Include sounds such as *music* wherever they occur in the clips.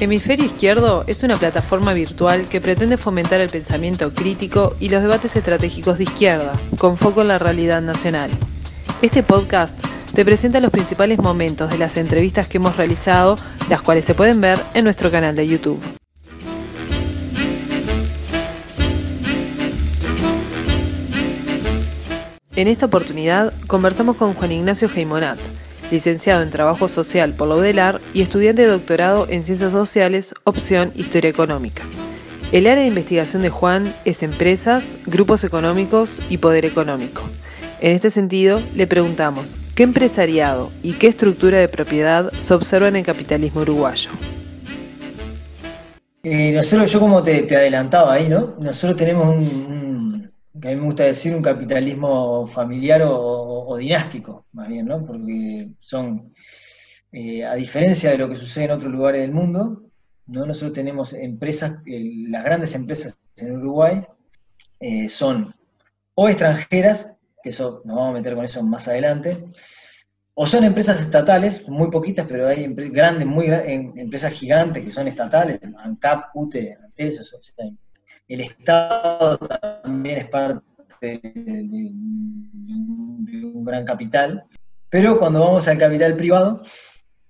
Hemisferio Izquierdo es una plataforma virtual que pretende fomentar el pensamiento crítico y los debates estratégicos de izquierda, con foco en la realidad nacional. Este podcast te presenta los principales momentos de las entrevistas que hemos realizado, las cuales se pueden ver en nuestro canal de YouTube. En esta oportunidad conversamos con Juan Ignacio Geimonat, licenciado en Trabajo Social por la UDELAR y estudiante de doctorado en Ciencias Sociales, opción Historia Económica. El área de investigación de Juan es empresas, grupos económicos y poder económico. En este sentido, le preguntamos, ¿qué empresariado y qué estructura de propiedad se observa en el capitalismo uruguayo? Eh, nosotros, yo como te, adelantaba ahí, ¿no? Nosotros tenemos un, que a mí me gusta decir, un capitalismo familiar o, dinástico, más bien, ¿no? Porque son, eh, a diferencia de lo que sucede en otros lugares del mundo, ¿no? Nosotros tenemos empresas, las grandes empresas en Uruguay eh, son o extranjeras que eso nos vamos a meter con eso más adelante. O son empresas estatales, muy poquitas, pero hay grandes, muy empresas gigantes que son estatales, ANCAP, UTE, Antes, el Estado también es parte de, un gran capital, pero cuando vamos al capital privado,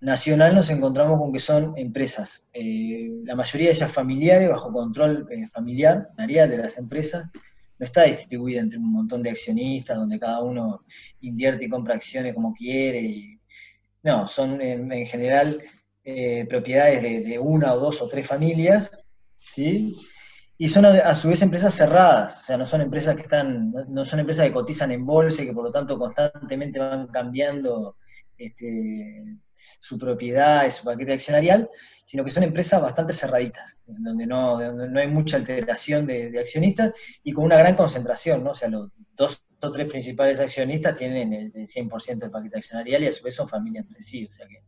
nacional, nos encontramos con que son empresas, eh, la mayoría de ellas familiares, bajo control eh, familiar, de las empresas, no está distribuida entre un montón de accionistas donde cada uno invierte y compra acciones como quiere. no, son en, general eh, propiedades de, una o dos o tres familias, ¿sí? Y son a, su vez empresas cerradas, o sea, no son empresas que están, no, son empresas que cotizan en bolsa y que por lo tanto constantemente van cambiando este, su propiedad y su paquete accionarial, sino que son empresas bastante cerraditas, donde no, no hay mucha alteración de, accionistas y con una gran concentración, ¿no? O sea, los dos o tres principales accionistas tienen el, 100% del paquete accionarial y a su vez son familias entre sí, o sea que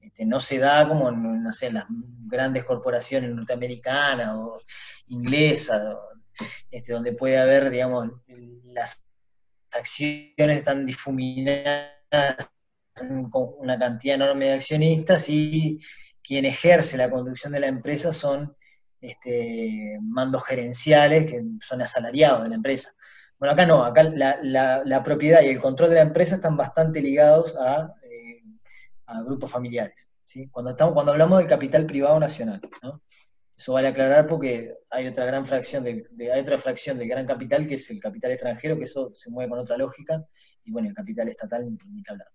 este, no se da como, no sé, las grandes corporaciones norteamericanas o inglesas, este, donde puede haber, digamos, las acciones están difuminadas con una cantidad enorme de accionistas y quien ejerce la conducción de la empresa son este, mandos gerenciales que son asalariados de la empresa. Bueno, acá no, acá la, propiedad y el control de la empresa están bastante ligados a, eh, grupos familiares. Cuando, estamos, cuando hablamos del capital privado nacional, eso vale aclarar porque hay otra gran fracción de, hay otra fracción del gran capital que es el capital extranjero, que eso se mueve con otra lógica, y bueno, el capital estatal ni que hablar.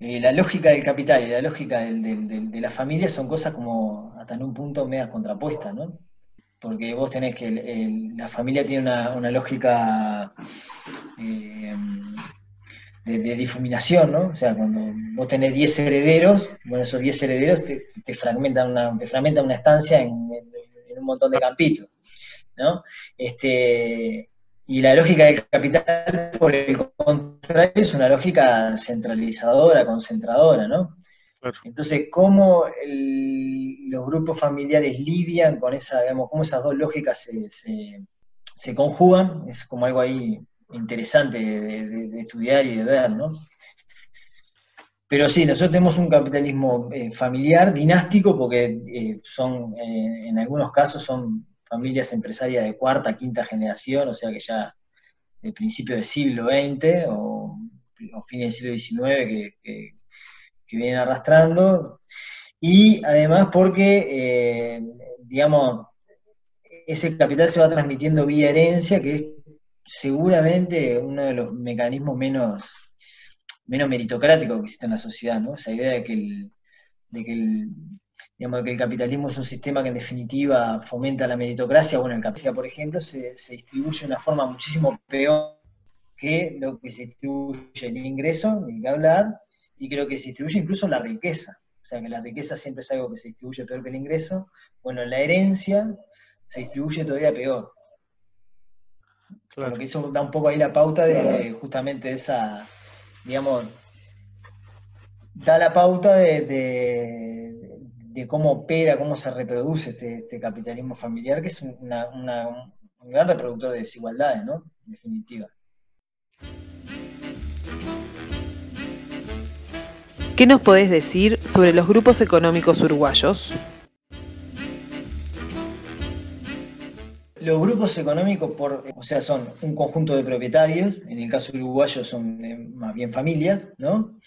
Eh, la lógica del capital y la lógica de la familia son cosas como hasta en un punto medias contrapuestas, ¿no? Porque vos tenés que la familia tiene una, lógica eh, de, difuminación, ¿no? O sea, cuando vos tenés 10 herederos, bueno, esos 10 herederos te, fragmentan, una, te fragmentan una estancia en, en un montón de campitos, ¿no? Este, y la lógica del capital, por el contrario, es una lógica centralizadora, concentradora, ¿no? Entonces, ¿cómo los grupos familiares lidian con esa, digamos, cómo esas dos lógicas se, conjugan? Es como algo ahí interesante de, estudiar y de ver, ¿no? Pero sí, nosotros tenemos un capitalismo eh, familiar, dinástico, porque eh, son, eh, en algunos casos son familias empresarias de cuarta, quinta generación, o sea que ya de principio del siglo XX o, o fines del siglo XIX que, vienen arrastrando, y además porque, digamos, ese capital se va transmitiendo vía herencia, que es seguramente uno de los mecanismos menos, menos meritocráticos que existe en la sociedad, ¿no? Esa idea de que el, de que el digamos que el capitalismo es un sistema que en definitiva fomenta la meritocracia, bueno, el capitalismo, por ejemplo, se, distribuye de una forma muchísimo peor que lo que se distribuye el ingreso, ni que hablar, y creo que se distribuye incluso la riqueza. O sea, que la riqueza siempre es algo que se distribuye peor que el ingreso. Bueno, la herencia se distribuye todavía peor. Claro. Porque eso da un poco ahí la pauta de, justamente esa, digamos, da la pauta de de cómo opera, cómo se reproduce este, este capitalismo familiar, que es un gran reproductor de desigualdades, ¿no? En definitiva. ¿Qué nos podés decir sobre los grupos económicos uruguayos? Los grupos económicos, por, o sea, son un conjunto de propietarios, en el caso uruguayo son eh, más bien familias, ¿no?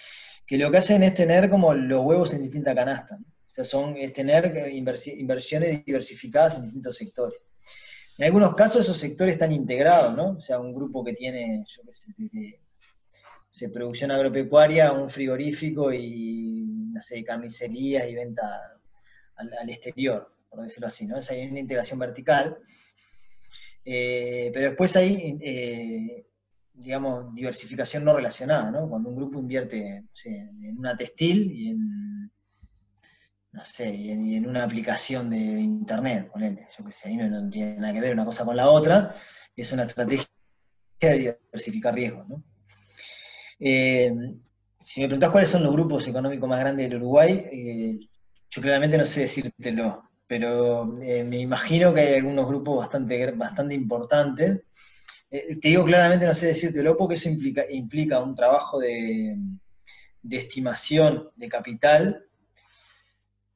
Que lo que hacen es tener como los huevos en distintas canastas. O sea, son, es tener inversiones diversificadas en distintos sectores. En algunos casos esos sectores están integrados, ¿no? O sea, un grupo que tiene, yo qué sé, producción agropecuaria, un frigorífico y, no sé, carnicerías y venta al, exterior, por decirlo así, ¿no? Es hay una integración vertical. Eh, pero después hay, eh, digamos, diversificación no relacionada, ¿no? Cuando un grupo invierte en una textil y en no sé, y en, una aplicación de, internet, yo qué sé, ahí no, tiene nada que ver una cosa con la otra, es una estrategia de diversificar riesgos, ¿no? Eh, si me preguntás cuáles son los grupos económicos más grandes del Uruguay, yo claramente no sé decírtelo, pero eh, me imagino que hay algunos grupos bastante, bastante importantes. te digo claramente no sé decírtelo porque eso implica, implica un trabajo de, de estimación de capital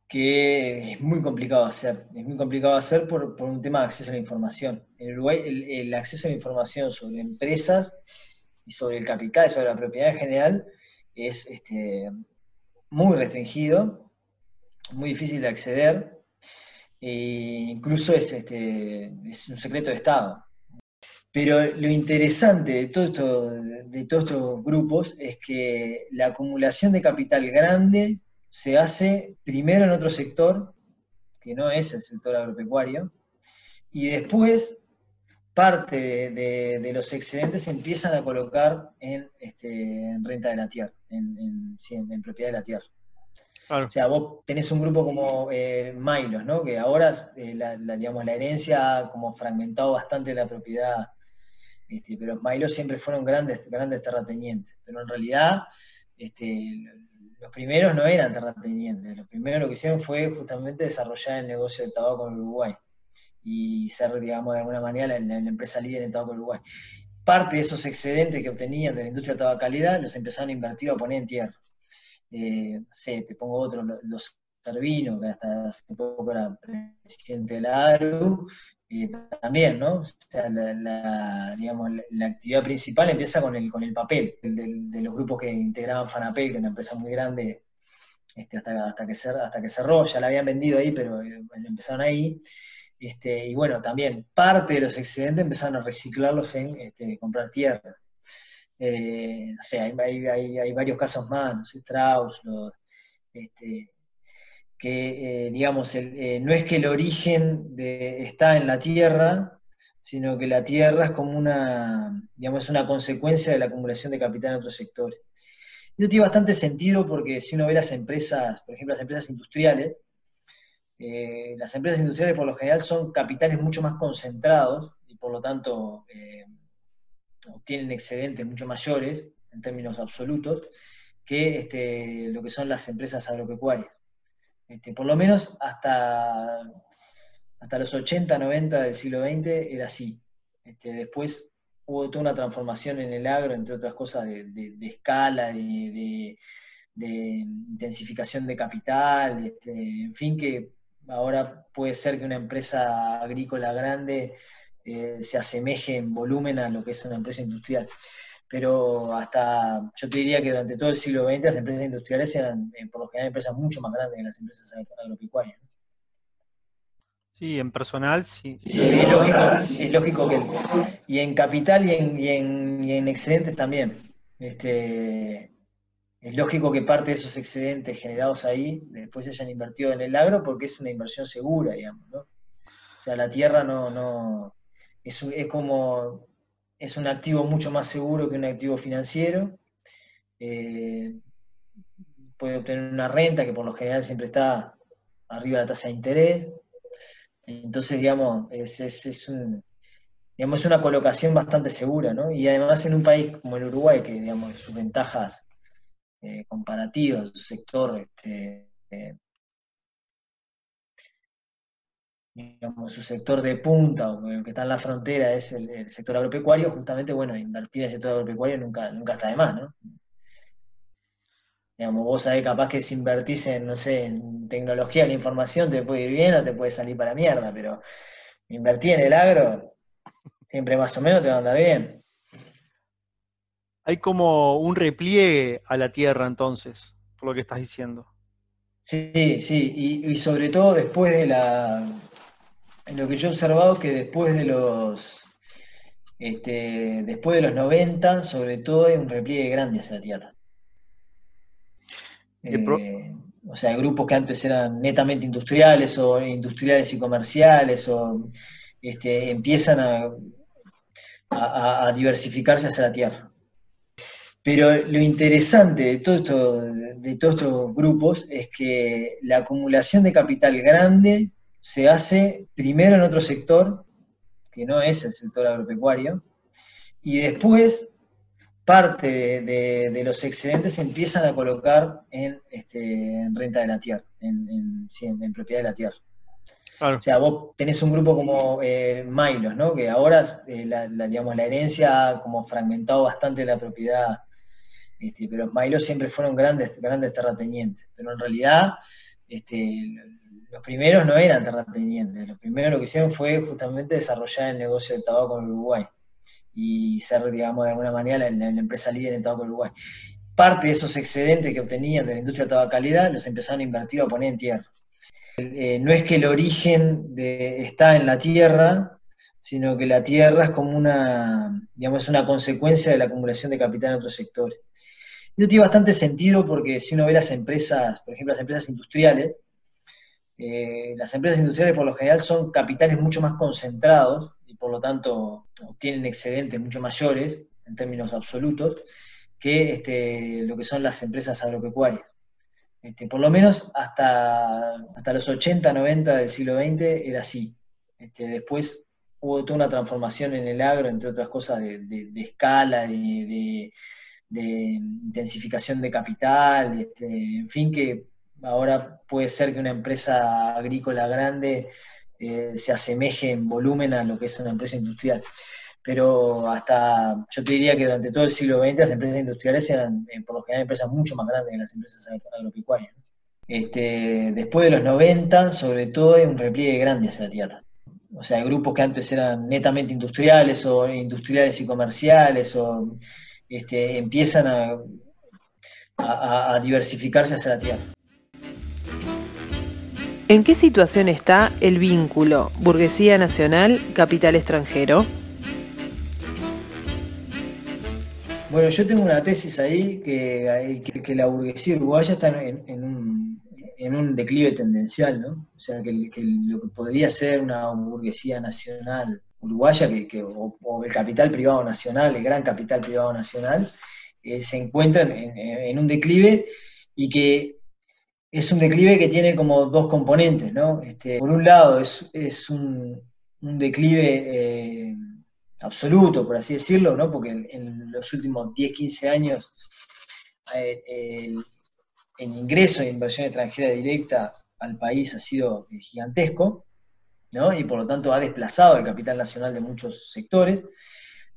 que es muy complicado hacer. Es muy complicado hacer por, un tema de acceso a la información. En Uruguay el, acceso a la información sobre empresas y sobre el capital, sobre la propiedad en general, es este, muy restringido, muy difícil de acceder, e incluso es, este, es un secreto de Estado. Pero lo interesante de, todo esto, de todos estos grupos es que la acumulación de capital grande se hace primero en otro sector, que no es el sector agropecuario, y después parte de, los excedentes se empiezan a colocar en, este, renta de la tierra, en, propiedad de la tierra. O sea, vos tenés un grupo como eh, ¿no? que ahora eh, la, digamos, la herencia ha como fragmentado bastante la propiedad, este, pero Milos siempre fueron grandes, grandes terratenientes, pero en realidad este, los primeros no eran terratenientes, los primeros lo que hicieron fue justamente desarrollar el negocio del tabaco en Uruguay y ser, digamos, de alguna manera la, empresa líder en tabaco en Uruguay. Parte de esos excedentes que obtenían de la industria tabacalera los empezaron a invertir o poner en tierra. Eh, sé, te pongo otro, los Servino, que hasta hace poco era presidente de la ARU, también, ¿no? O sea, la, digamos, la, actividad principal empieza con el, con el papel, de, los grupos que integraban Fanapel, que es una empresa muy grande, este, hasta, hasta, que hasta que cerró, ya la habían vendido ahí, pero eh, empezaron ahí. Este, y bueno, también parte de los excedentes empezaron a reciclarlos en este, comprar tierra. Eh, o sea, hay, varios casos más, los Strauss, los, este, que, eh, digamos, eh, no es que el origen de, está en la Tierra, sino que la Tierra es como una, digamos, una consecuencia de la acumulación de capital en otros sectores. Eso tiene bastante sentido porque si uno ve las empresas, por ejemplo, las empresas industriales, las empresas industriales por lo general son capitales mucho más concentrados y por lo tanto obtienen excedentes mucho mayores en términos absolutos que este, lo que son las empresas agropecuarias. Este, por lo menos hasta, hasta los 80, 90 del siglo XX era así. Este, después hubo toda una transformación en el agro, entre otras cosas, de, escala, de, intensificación de capital, en fin, que ahora puede ser que una empresa agrícola grande eh, se asemeje en volumen a lo que es una empresa industrial pero hasta, yo te diría que durante todo el siglo XX las empresas industriales eran, eh, por lo general, empresas mucho más grandes que las empresas agropecuarias. Sí, en personal, sí. sí es, lógico, es lógico que... Y en capital y en, y en, y en excedentes también. Este, es lógico que parte de esos excedentes generados ahí después se hayan invertido en el agro porque es una inversión segura, digamos, ¿no? O sea, la tierra no, no es, es como es un activo mucho más seguro que un activo financiero. Eh, puede obtener una renta que por lo general siempre está arriba de la tasa de interés. Entonces, digamos, es, es, una colocación bastante segura, ¿no? Y además en un país como el Uruguay, que digamos, sus ventajas eh, comparativas, su sector este, eh, digamos, su sector de punta o que está en la frontera es el, sector agropecuario, justamente, bueno, invertir en el sector agropecuario nunca, nunca está de más, ¿no? Digamos, vos sabés capaz que si invertís en, no sé, en tecnología, en información, te puede ir bien o te puede salir para la mierda, pero invertí en el agro, siempre más o menos te va a andar bien. Hay como un repliegue a la tierra entonces, por lo que estás diciendo. Sí, sí, y, sobre todo después de la... Lo que yo he observado que después de los... Este, después de los 90, sobre todo hay un repliegue grande hacia la tierra. Eh, o sea, grupos que antes eran netamente industriales o industriales y comerciales o este, empiezan a, diversificarse hacia la tierra. Pero lo interesante de, todo esto, de todos estos grupos es que la acumulación de capital grande se hace primero en otro sector, que no es el sector agropecuario, y después parte de, los excedentes se empiezan a colocar en, este, renta de la tierra, en, propiedad de la tierra. O sea, vos tenés un grupo como eh, Milos, ¿no? Que ahora eh, la, digamos, la herencia ha como fragmentado bastante la propiedad, este, pero Milos siempre fueron grandes, grandes terratenientes. Pero en realidad, este, los primeros no eran terratenientes. Los primeros lo que hicieron fue justamente desarrollar el negocio del tabaco en Uruguay y ser, digamos, de alguna manera la, empresa líder en tabaco Uruguay. Parte de esos excedentes que obtenían de la industria tabacalera los empezaron a invertir o a poner en tierra. Eh, no es que el origen de, está en la tierra, sino que la tierra es como una, digamos, una consecuencia de la acumulación de capital en otros sectores. Eso tiene bastante sentido porque si uno ve las empresas, por ejemplo, las empresas industriales, eh, las empresas industriales por lo general son capitales mucho más concentrados y por lo tanto obtienen excedentes mucho mayores en términos absolutos que este, lo que son las empresas agropecuarias. Este, por lo menos hasta, hasta los 80, 90 del siglo XX era así. Este, después hubo toda una transformación en el agro, entre otras cosas, de, escala, de, intensificación de capital, en fin, que ahora puede ser que una empresa agrícola grande eh, se asemeje en volumen a lo que es una empresa industrial. Pero hasta, yo te diría que durante todo el siglo XX las empresas industriales eran, eh, por lo general, empresas mucho más grandes que las empresas agropecuarias. Este, después de los 90, sobre todo, hay un repliegue grande hacia la tierra. O sea, grupos que antes eran netamente industriales o industriales y comerciales o este, empiezan a diversificarse hacia la tierra. ¿En qué situación está el vínculo burguesía nacional, capital extranjero? Bueno, yo tengo una tesis ahí que, que, la burguesía uruguaya está en, un, declive tendencial, ¿no? O sea, que, lo que podría ser una burguesía nacional uruguaya, que, o, el capital privado nacional, el gran capital privado nacional, eh, se encuentran en, un declive y que es un declive que tiene como dos componentes, ¿no? Este, por un lado es, un, declive eh, absoluto, por así decirlo, ¿no? Porque en, los últimos 10, 15 años eh, el, ingreso de inversión extranjera directa al país ha sido eh, gigantesco, ¿no? Y por lo tanto ha desplazado el capital nacional de muchos sectores.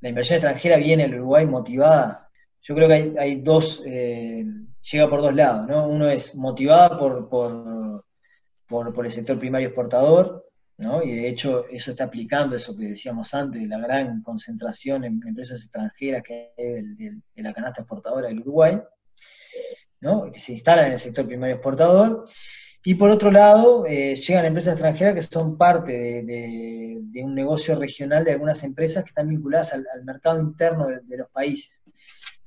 La inversión extranjera viene al Uruguay motivada. Yo creo que hay, dos llega por dos lados, ¿no? Uno es motivada por, por, el sector primario exportador, ¿no? Y de hecho eso está aplicando eso que decíamos antes, la gran concentración en empresas extranjeras que hay de, la canasta exportadora del Uruguay, ¿no? Que se instalan en el sector primario exportador. Y por otro lado, eh, llegan empresas extranjeras que son parte de, un negocio regional de algunas empresas que están vinculadas al, mercado interno de, los países.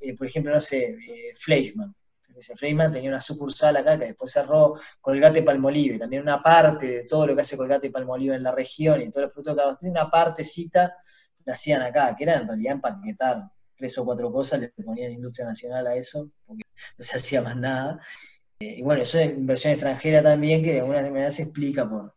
Eh, por ejemplo, no sé, eh, Fleischmann, ese Freeman tenía una sucursal acá que después cerró Colgate Palmolive, también una parte de todo lo que hace Colgate Palmolive en la región y todos los productos que una partecita la hacían acá, que era en realidad empaquetar tres o cuatro cosas, le ponían industria nacional a eso, porque no se hacía más nada. Eh, y bueno, eso es inversión extranjera también, que de alguna manera se explica por,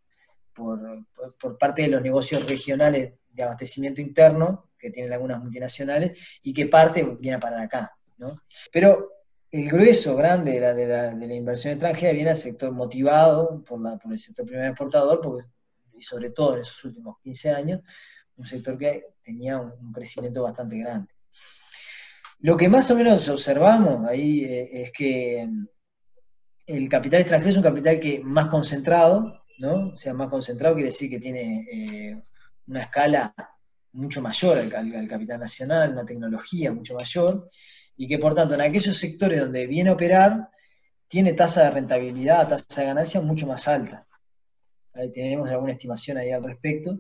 por, parte de los negocios regionales de abastecimiento interno, que tienen algunas multinacionales, y que parte viene a parar acá. ¿no? Pero el grueso grande de la, de la, inversión extranjera viene al sector motivado por, el sector primer exportador, y sobre todo en esos últimos 15 años, un sector que tenía un, crecimiento bastante grande. Lo que más o menos observamos ahí eh, es que mm, el capital extranjero es un capital que más concentrado, ¿no? O sea, más concentrado quiere decir que tiene eh, una escala mucho mayor al, capital nacional, una tecnología mucho mayor, y que por tanto en aquellos sectores donde viene a operar, tiene tasa de rentabilidad, tasa de ganancia mucho más alta. Ahí tenemos alguna estimación ahí al respecto,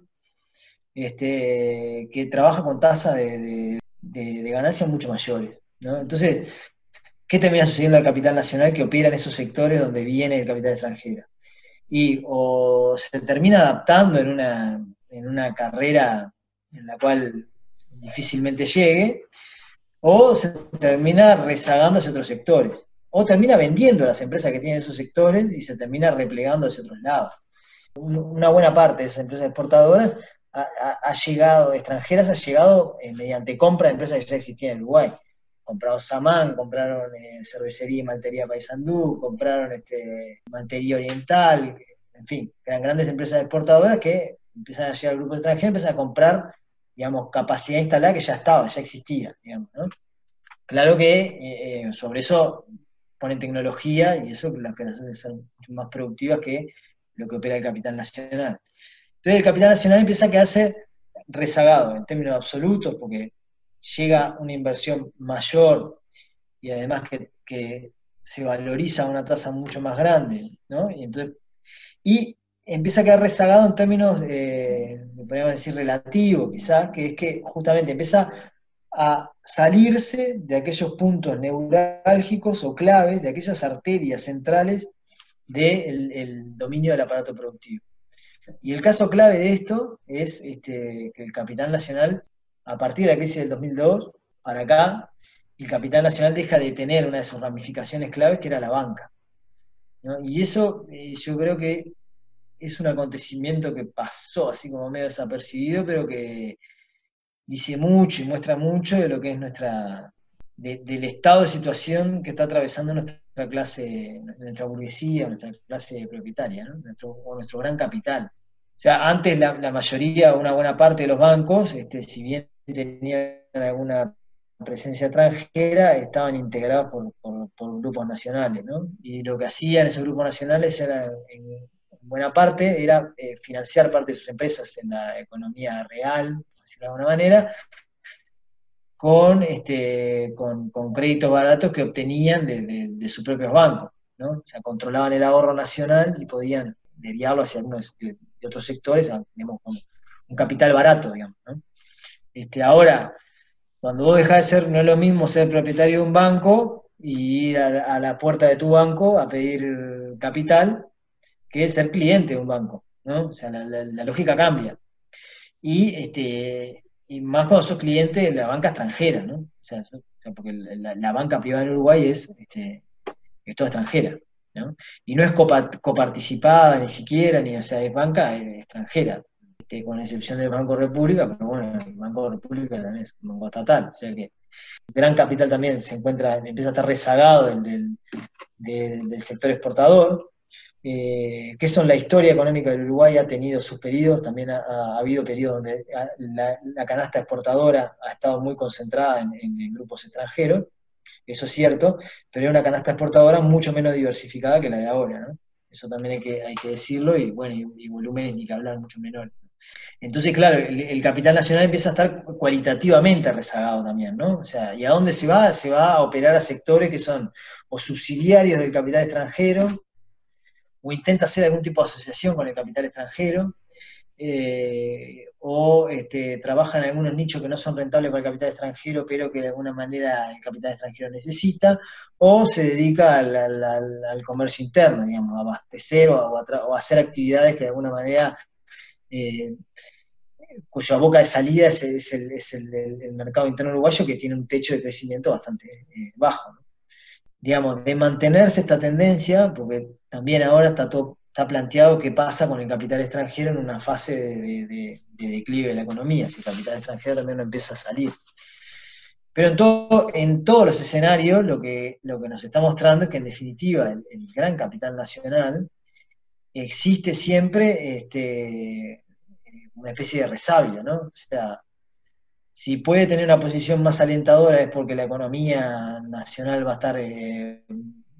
este, que trabaja con tasas de, ganancia mucho mayores. Entonces, ¿qué termina sucediendo al capital nacional que opera en esos sectores donde viene el capital extranjero? Y o se termina adaptando en una, en una carrera en la cual difícilmente llegue, o se termina rezagando hacia otros sectores, o termina vendiendo las empresas que tienen esos sectores y se termina replegando hacia otros lados. Una buena parte de esas empresas exportadoras ha, llegado, extranjeras, ha llegado eh, mediante compra de empresas que ya existían en Uruguay. Compraron Samán, compraron eh, cervecería y maltería Paysandú, compraron este, maltería oriental, en fin, eran grandes empresas exportadoras que empiezan a llegar al grupo extranjero, empiezan a comprar digamos, capacidad instalada que ya estaba, ya existía, digamos, ¿no? Claro que eh, eh, sobre eso ponen tecnología y eso lo que las hace ser mucho más productivas que lo que opera el capital nacional. Entonces el capital nacional empieza a quedarse rezagado en términos absolutos porque llega una inversión mayor y además que, se valoriza a una tasa mucho más grande, ¿no? Entonces, y empieza a quedar rezagado en términos, eh, podríamos decir, relativos, quizás, que es que justamente empieza a salirse de aquellos puntos neurálgicos o claves, de aquellas arterias centrales del dominio del aparato productivo. Y el caso clave de esto es este, que el capital nacional, a partir de la crisis del 2002, para acá, el capital nacional deja de tener una de sus ramificaciones claves, que era la banca. Y eso eh, yo creo que es un acontecimiento que pasó así como medio desapercibido, pero que dice mucho y muestra mucho de lo que es nuestra, del estado de situación que está atravesando nuestra clase, nuestra burguesía, nuestra clase propietaria, nuestro, o nuestro gran capital. O sea, antes la, mayoría, una buena parte de los bancos, este, si bien tenían alguna presencia extranjera, estaban integrados por, grupos nacionales, ¿no? Y lo que hacían esos grupos nacionales era, buena parte era eh, financiar parte de sus empresas en la economía real, por decirlo de alguna manera, con, este, con, créditos baratos que obtenían de, sus propios bancos. ¿no? O sea, controlaban el ahorro nacional y podían desviarlo hacia algunos de, otros sectores, digamos, con un capital barato, digamos. Este, ahora, cuando vos dejás de ser, no es lo mismo ser propietario de un banco y ir a la puerta de tu banco a pedir capital que es ser cliente de un banco, ¿no? O sea, la, lógica cambia. Y, este, y más cuando sos cliente de la banca extranjera, ¿no? O sea, porque la, banca privada en Uruguay es, este, es toda extranjera, ¿no? Y no es coparticipada ni siquiera, ni, o sea, es banca extranjera, este, con excepción del Banco República, pero bueno, el Banco República también es un banco estatal, o sea que gran capital también se encuentra, empieza a estar rezagado del, del sector exportador, eh, que son la historia económica del Uruguay, ha tenido sus periodos, también ha, habido periodos donde la, canasta exportadora ha estado muy concentrada en, grupos extranjeros, eso es cierto, pero es una canasta exportadora mucho menos diversificada que la de ahora, ¿no? Eso también hay que, hay que decirlo, y bueno, y, volúmenes ni que hablar mucho menores. Entonces, claro, el, capital nacional empieza a estar cualitativamente rezagado también, ¿no? O sea, ¿y a dónde se va? Se va a operar a sectores que son o subsidiarios del capital extranjero, o intenta hacer algún tipo de asociación con el capital extranjero, eh, o este, trabaja en algunos nichos que no son rentables para el capital extranjero, pero que de alguna manera el capital extranjero necesita, o se dedica al, comercio interno, digamos, a abastecer o hacer actividades que de alguna manera, eh, cuya boca de salida es, el, mercado interno uruguayo, que tiene un techo de crecimiento bastante eh, bajo digamos, de mantenerse esta tendencia, porque también ahora está todo está planteado qué pasa con el capital extranjero en una fase de, declive de la economía, si el capital extranjero también no empieza a salir. Pero en, todo, en todos los escenarios lo que, lo que nos está mostrando es que en definitiva el, gran capital nacional existe siempre este, una especie de resabio, ¿no? O sea, si puede tener una posición más alentadora es porque la economía nacional va a estar eh,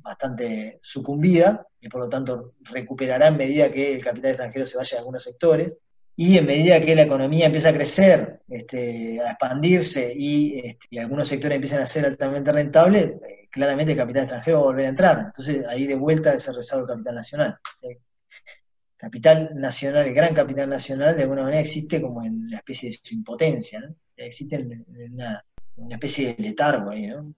bastante sucumbida y por lo tanto recuperará en medida que el capital extranjero se vaya a algunos sectores. y en medida que la economía empieza a crecer, este, a expandirse este, y, algunos sectores empiezan a ser altamente rentables, eh, claramente el capital extranjero va a volver a entrar. Entonces ahí de vuelta ese rezago del capital nacional. capital nacional, el gran capital nacional, de alguna manera existe como en la especie de su impotencia, existe en, una, especie de letargo ahí, ¿no?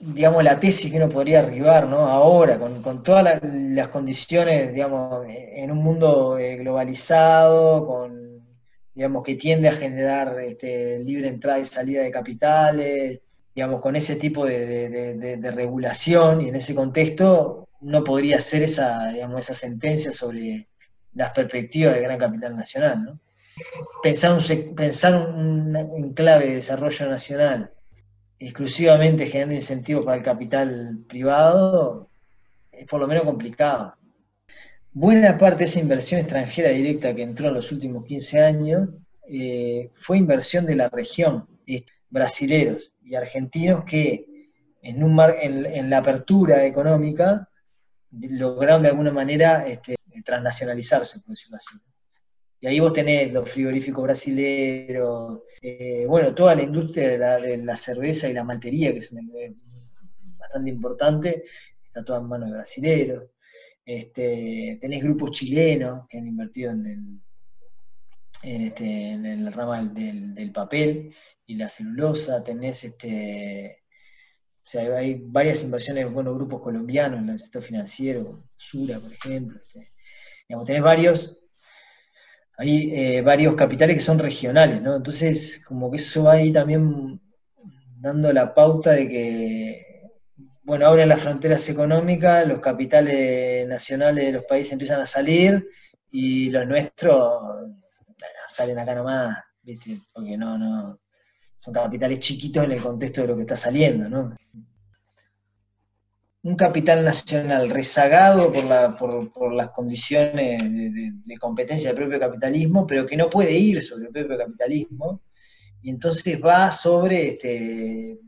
digamos, la tesis que uno podría arribar, ¿no? Ahora, con, todas las, condiciones, digamos, en un mundo eh, globalizado, con, digamos, que tiende a generar este, libre entrada y salida de capitales, digamos, con ese tipo de, regulación y en ese contexto, no podría ser esa, digamos, esa sentencia sobre las perspectivas del gran capital nacional, ¿no? Pensar un, pensar un enclave de desarrollo nacional exclusivamente generando incentivos para el capital privado, es por lo menos complicado. Buena parte de esa inversión extranjera directa que entró en los últimos 15 años eh, fue inversión de la región, brasileros y argentinos que en, un en, la apertura económica lograron de alguna manera este, transnacionalizarse, por decirlo así. Y ahí vos tenés los frigoríficos brasileros, eh, bueno, toda la industria de la, cerveza y la maltería, que es bastante importante, está toda en manos de brasileros. Este, tenés grupos chilenos que han invertido en, el, en, este, en el rama del, papel y la celulosa, tenés este, o sea, hay varias inversiones, bueno, grupos colombianos en el sector financiero, Sura, por ejemplo. Este, digamos, tenés varios hay eh, varios capitales que son regionales, ¿no? Entonces, como que eso va ahí también dando la pauta de que, bueno, ahora en las fronteras económicas, los capitales nacionales de los países empiezan a salir y los nuestros salen acá nomás, ¿viste? Porque no, no, son capitales chiquitos en el contexto de lo que está saliendo, ¿no? Un capital nacional rezagado por, las condiciones de, competencia del propio capitalismo, pero que no puede ir sobre el propio capitalismo, y entonces va sobre, este,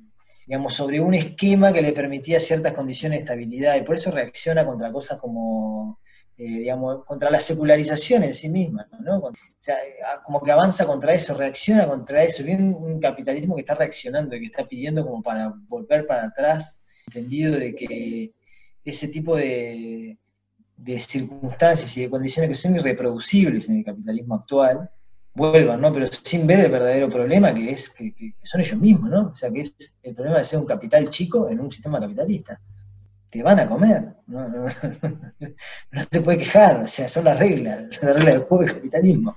digamos, sobre un esquema que le permitía ciertas condiciones de estabilidad, y por eso reacciona contra cosas como, eh, digamos, contra la secularización en sí misma, ¿no? O sea, como que avanza contra eso, reacciona contra eso, bien un capitalismo que está reaccionando, y que está pidiendo como para volver para atrás entendido de que ese tipo de, circunstancias y de condiciones que son irreproducibles en el capitalismo actual, vuelvan, ¿no? Pero sin ver el verdadero problema que es que, son ellos mismos, ¿no? O sea, que es el problema de ser un capital chico en un sistema capitalista. Te van a comer, ¿no? *laughs* No, te puedes quejar, o sea, son las reglas, son las reglas del juego del capitalismo.